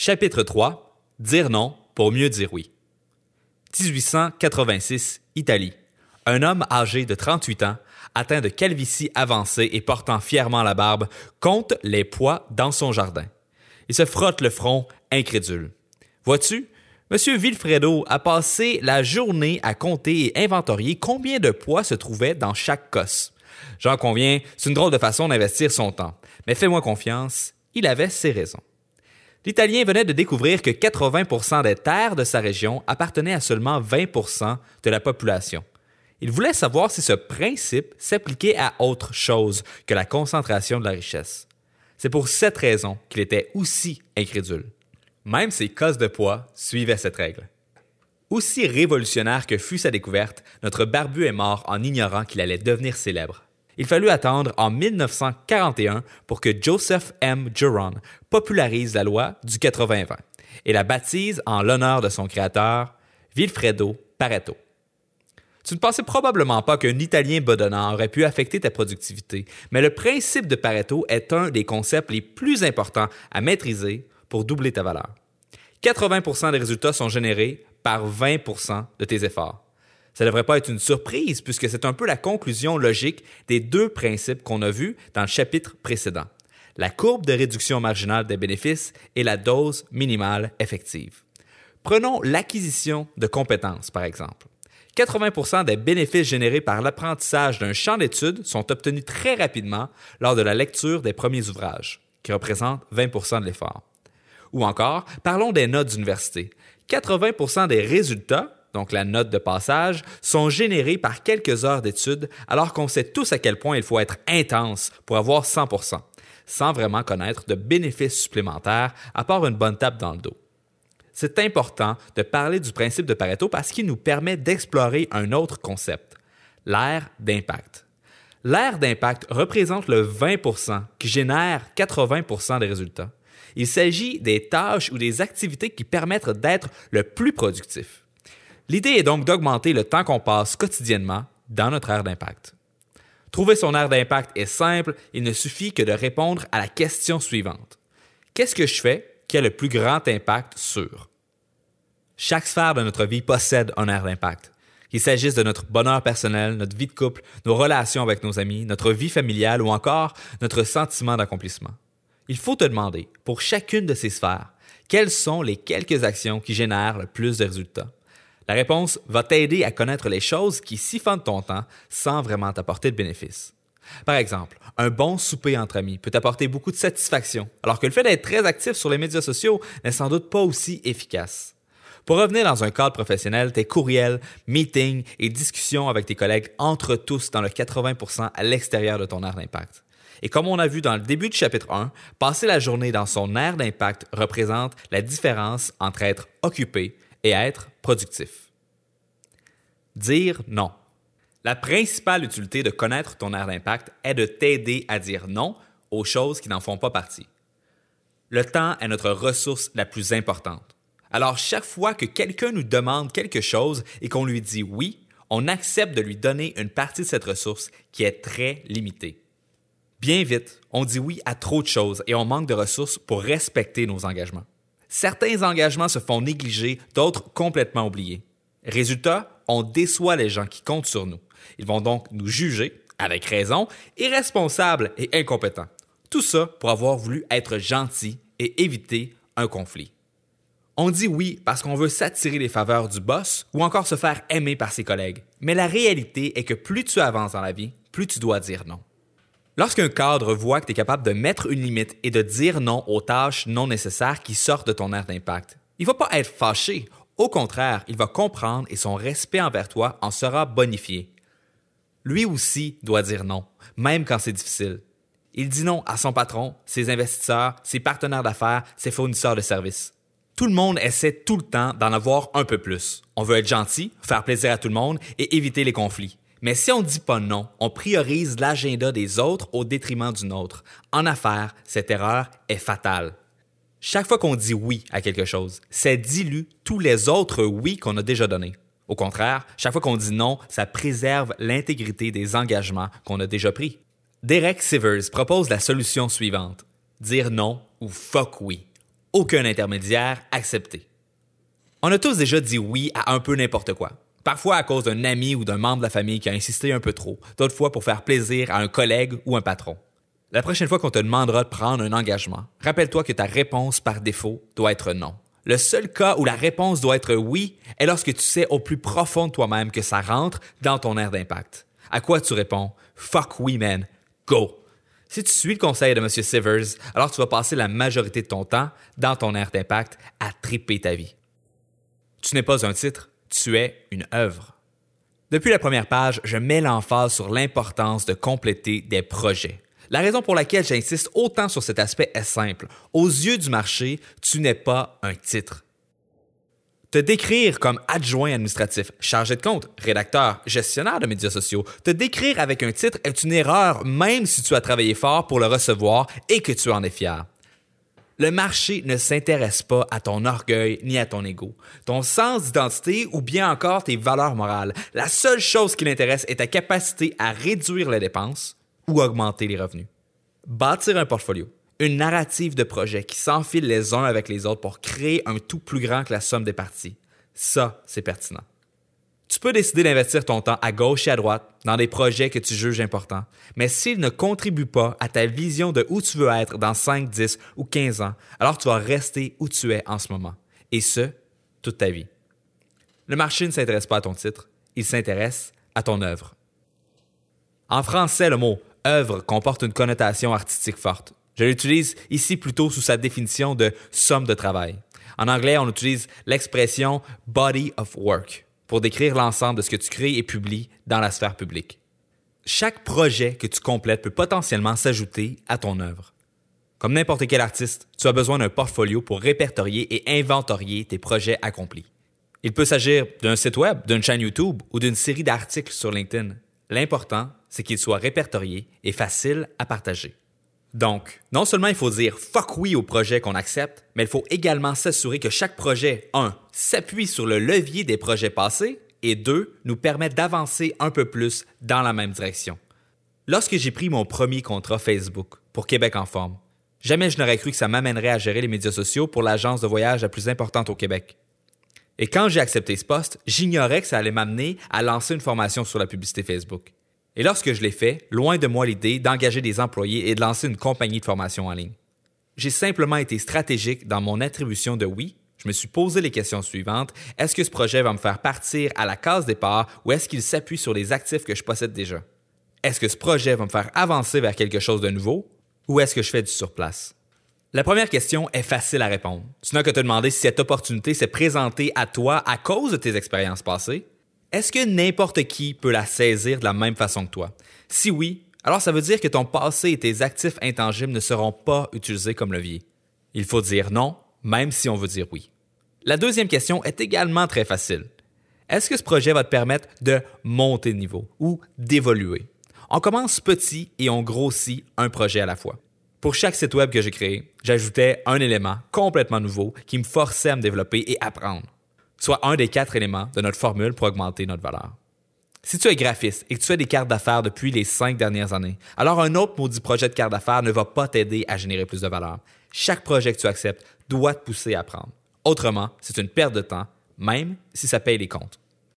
Chapitre 3 Dire non pour mieux dire oui. 1886, Italie. Un homme âgé de 38 ans, atteint de calvitie avancée et portant fièrement la barbe, compte les pois dans son jardin. Il se frotte le front, incrédule. Vois-tu, M. Vilfredo a passé la journée à compter et inventorier combien de pois se trouvaient dans chaque cosse. J'en conviens, c'est une drôle de façon d'investir son temps. Mais fais-moi confiance, il avait ses raisons. L'Italien venait de découvrir que 80% des terres de sa région appartenaient à seulement 20% de la population. Il voulait savoir si ce principe s'appliquait à autre chose que la concentration de la richesse. C'est pour cette raison qu'il était aussi incrédule. Même ses cosses de poids suivaient cette règle. Aussi révolutionnaire que fut sa découverte, notre barbu est mort en ignorant qu'il allait devenir célèbre. Il fallut attendre en 1941 pour que Joseph M. Juron popularise la loi du 80-20 et la baptise en l'honneur de son créateur, Vilfredo Pareto. Tu ne pensais probablement pas qu'un Italien bedonnant aurait pu affecter ta productivité, mais le principe de Pareto est un des concepts les plus importants à maîtriser pour doubler ta valeur. 80% des résultats sont générés par 20% de tes efforts. Ça ne devrait pas être une surprise puisque c'est un peu la conclusion logique des deux principes qu'on a vus dans le chapitre précédent. La courbe de réduction marginale des bénéfices et la dose minimale effective. Prenons l'acquisition de compétences, par exemple. 80% des bénéfices générés par l'apprentissage d'un champ d'études sont obtenus très rapidement lors de la lecture des premiers ouvrages, qui représentent 20% de l'effort. Ou encore, parlons des notes d'université. 80% des résultats donc la note de passage, sont générées par quelques heures d'études, alors qu'on sait tous à quel point il faut être intense pour avoir 100% sans vraiment connaître de bénéfices supplémentaires à part une bonne tape dans le dos. C'est important de parler du principe de Pareto parce qu'il nous permet d'explorer un autre concept, l'ère d'impact. L'ère d'impact représente le 20% qui génère 80% des résultats. Il s'agit des tâches ou des activités qui permettent d'être le plus productif. L'idée est donc d'augmenter le temps qu'on passe quotidiennement dans notre aire d'impact. Trouver son aire d'impact est simple, il ne suffit que de répondre à la question suivante. Qu'est-ce que je fais qui a le plus grand impact sur? Chaque sphère de notre vie possède un aire d'impact. Qu'il s'agisse de notre bonheur personnel, notre vie de couple, nos relations avec nos amis, notre vie familiale ou encore notre sentiment d'accomplissement. Il faut te demander, pour chacune de ces sphères, quelles sont les quelques actions qui génèrent le plus de résultats? La réponse va t'aider à connaître les choses qui siphonnent ton temps sans vraiment t'apporter de bénéfices. Par exemple, un bon souper entre amis peut t'apporter beaucoup de satisfaction, alors que le fait d'être très actif sur les médias sociaux n'est sans doute pas aussi efficace. Pour revenir dans un cadre professionnel, tes courriels, meetings et discussions avec tes collègues entrent tous dans le 80% à l'extérieur de ton aire d'impact. Et comme on a vu dans le début du chapitre 1, passer la journée dans son aire d'impact représente la différence entre être occupé et être productif. Dire non. La principale utilité de connaître ton aire d'impact est de t'aider à dire non aux choses qui n'en font pas partie. Le temps est notre ressource la plus importante. Alors chaque fois que quelqu'un nous demande quelque chose et qu'on lui dit oui, on accepte de lui donner une partie de cette ressource qui est très limitée. Bien vite, on dit oui à trop de choses et on manque de ressources pour respecter nos engagements. Certains engagements se font négliger, d'autres complètement oubliés. Résultat, on déçoit les gens qui comptent sur nous. Ils vont donc nous juger, avec raison, irresponsables et incompétents. Tout ça pour avoir voulu être gentil et éviter un conflit. On dit oui parce qu'on veut s'attirer les faveurs du boss ou encore se faire aimer par ses collègues. Mais la réalité est que plus tu avances dans la vie, plus tu dois dire non. Lorsqu'un cadre voit que tu es capable de mettre une limite et de dire non aux tâches non nécessaires qui sortent de ton aire d'impact, il ne va pas être fâché. Au contraire, il va comprendre et son respect envers toi en sera bonifié. Lui aussi doit dire non, même quand c'est difficile. Il dit non à son patron, ses investisseurs, ses partenaires d'affaires, ses fournisseurs de services. Tout le monde essaie tout le temps d'en avoir un peu plus. On veut être gentil, faire plaisir à tout le monde et éviter les conflits. Mais si on ne dit pas non, on priorise l'agenda des autres au détriment du nôtre. En affaires, cette erreur est fatale. Chaque fois qu'on dit oui à quelque chose, ça dilue tous les autres oui qu'on a déjà donnés. Au contraire, chaque fois qu'on dit non, ça préserve l'intégrité des engagements qu'on a déjà pris. Derek Sivers propose la solution suivante. Dire non ou fuck oui. aucun intermédiaire, accepté. On a tous déjà dit oui à un peu n'importe quoi. Parfois à cause d'un ami ou d'un membre de la famille qui a insisté un peu trop, d'autres fois pour faire plaisir à un collègue ou un patron. La prochaine fois qu'on te demandera de prendre un engagement, rappelle-toi que ta réponse par défaut doit être non. Le seul cas où la réponse doit être oui est lorsque tu sais au plus profond de toi-même que ça rentre dans ton air d'impact. À quoi tu réponds Fuck oui, man, go. Si tu suis le conseil de M. Sivers, alors tu vas passer la majorité de ton temps dans ton air d'impact à triper ta vie. Tu n'es pas un titre, tu es une œuvre. Depuis la première page, je mets l'emphase sur l'importance de compléter des projets. La raison pour laquelle j'insiste autant sur cet aspect est simple. Aux yeux du marché, tu n'es pas un titre. Te décrire comme adjoint administratif, chargé de compte, rédacteur, gestionnaire de médias sociaux, te décrire avec un titre est une erreur même si tu as travaillé fort pour le recevoir et que tu en es fier. Le marché ne s'intéresse pas à ton orgueil ni à ton ego, ton sens d'identité ou bien encore tes valeurs morales. La seule chose qui l'intéresse est ta capacité à réduire les dépenses ou augmenter les revenus. Bâtir un portfolio, une narrative de projets qui s'enfilent les uns avec les autres pour créer un tout plus grand que la somme des parties. Ça, c'est pertinent. Tu peux décider d'investir ton temps à gauche et à droite dans des projets que tu juges importants, mais s'ils ne contribuent pas à ta vision de où tu veux être dans 5, 10 ou 15 ans, alors tu vas rester où tu es en ce moment, et ce, toute ta vie. Le marché ne s'intéresse pas à ton titre, il s'intéresse à ton œuvre. En français, le mot œuvre comporte une connotation artistique forte. Je l'utilise ici plutôt sous sa définition de somme de travail. En anglais, on utilise l'expression body of work pour décrire l'ensemble de ce que tu crées et publies dans la sphère publique. Chaque projet que tu complètes peut potentiellement s'ajouter à ton œuvre. Comme n'importe quel artiste, tu as besoin d'un portfolio pour répertorier et inventorier tes projets accomplis. Il peut s'agir d'un site web, d'une chaîne YouTube ou d'une série d'articles sur LinkedIn. L'important, c'est qu'il soit répertorié et facile à partager. Donc, non seulement il faut dire fuck oui au projet qu'on accepte, mais il faut également s'assurer que chaque projet, un, s'appuie sur le levier des projets passés et deux, nous permet d'avancer un peu plus dans la même direction. Lorsque j'ai pris mon premier contrat Facebook pour Québec en forme, jamais je n'aurais cru que ça m'amènerait à gérer les médias sociaux pour l'agence de voyage la plus importante au Québec. Et quand j'ai accepté ce poste, j'ignorais que ça allait m'amener à lancer une formation sur la publicité Facebook. Et lorsque je l'ai fait, loin de moi l'idée d'engager des employés et de lancer une compagnie de formation en ligne. J'ai simplement été stratégique dans mon attribution de oui. Je me suis posé les questions suivantes. Est-ce que ce projet va me faire partir à la case départ ou est-ce qu'il s'appuie sur les actifs que je possède déjà? Est-ce que ce projet va me faire avancer vers quelque chose de nouveau ou est-ce que je fais du surplace? La première question est facile à répondre. Tu n'as que te demander si cette opportunité s'est présentée à toi à cause de tes expériences passées est-ce que n'importe qui peut la saisir de la même façon que toi? Si oui, alors ça veut dire que ton passé et tes actifs intangibles ne seront pas utilisés comme levier. Il faut dire non, même si on veut dire oui. La deuxième question est également très facile. Est-ce que ce projet va te permettre de monter de niveau ou d'évoluer? On commence petit et on grossit un projet à la fois. Pour chaque site web que j'ai créé, j'ajoutais un élément complètement nouveau qui me forçait à me développer et apprendre soit un des quatre éléments de notre formule pour augmenter notre valeur. Si tu es graphiste et que tu fais des cartes d'affaires depuis les cinq dernières années, alors un autre maudit projet de carte d'affaires ne va pas t'aider à générer plus de valeur. Chaque projet que tu acceptes doit te pousser à apprendre. Autrement, c'est une perte de temps, même si ça paye les comptes.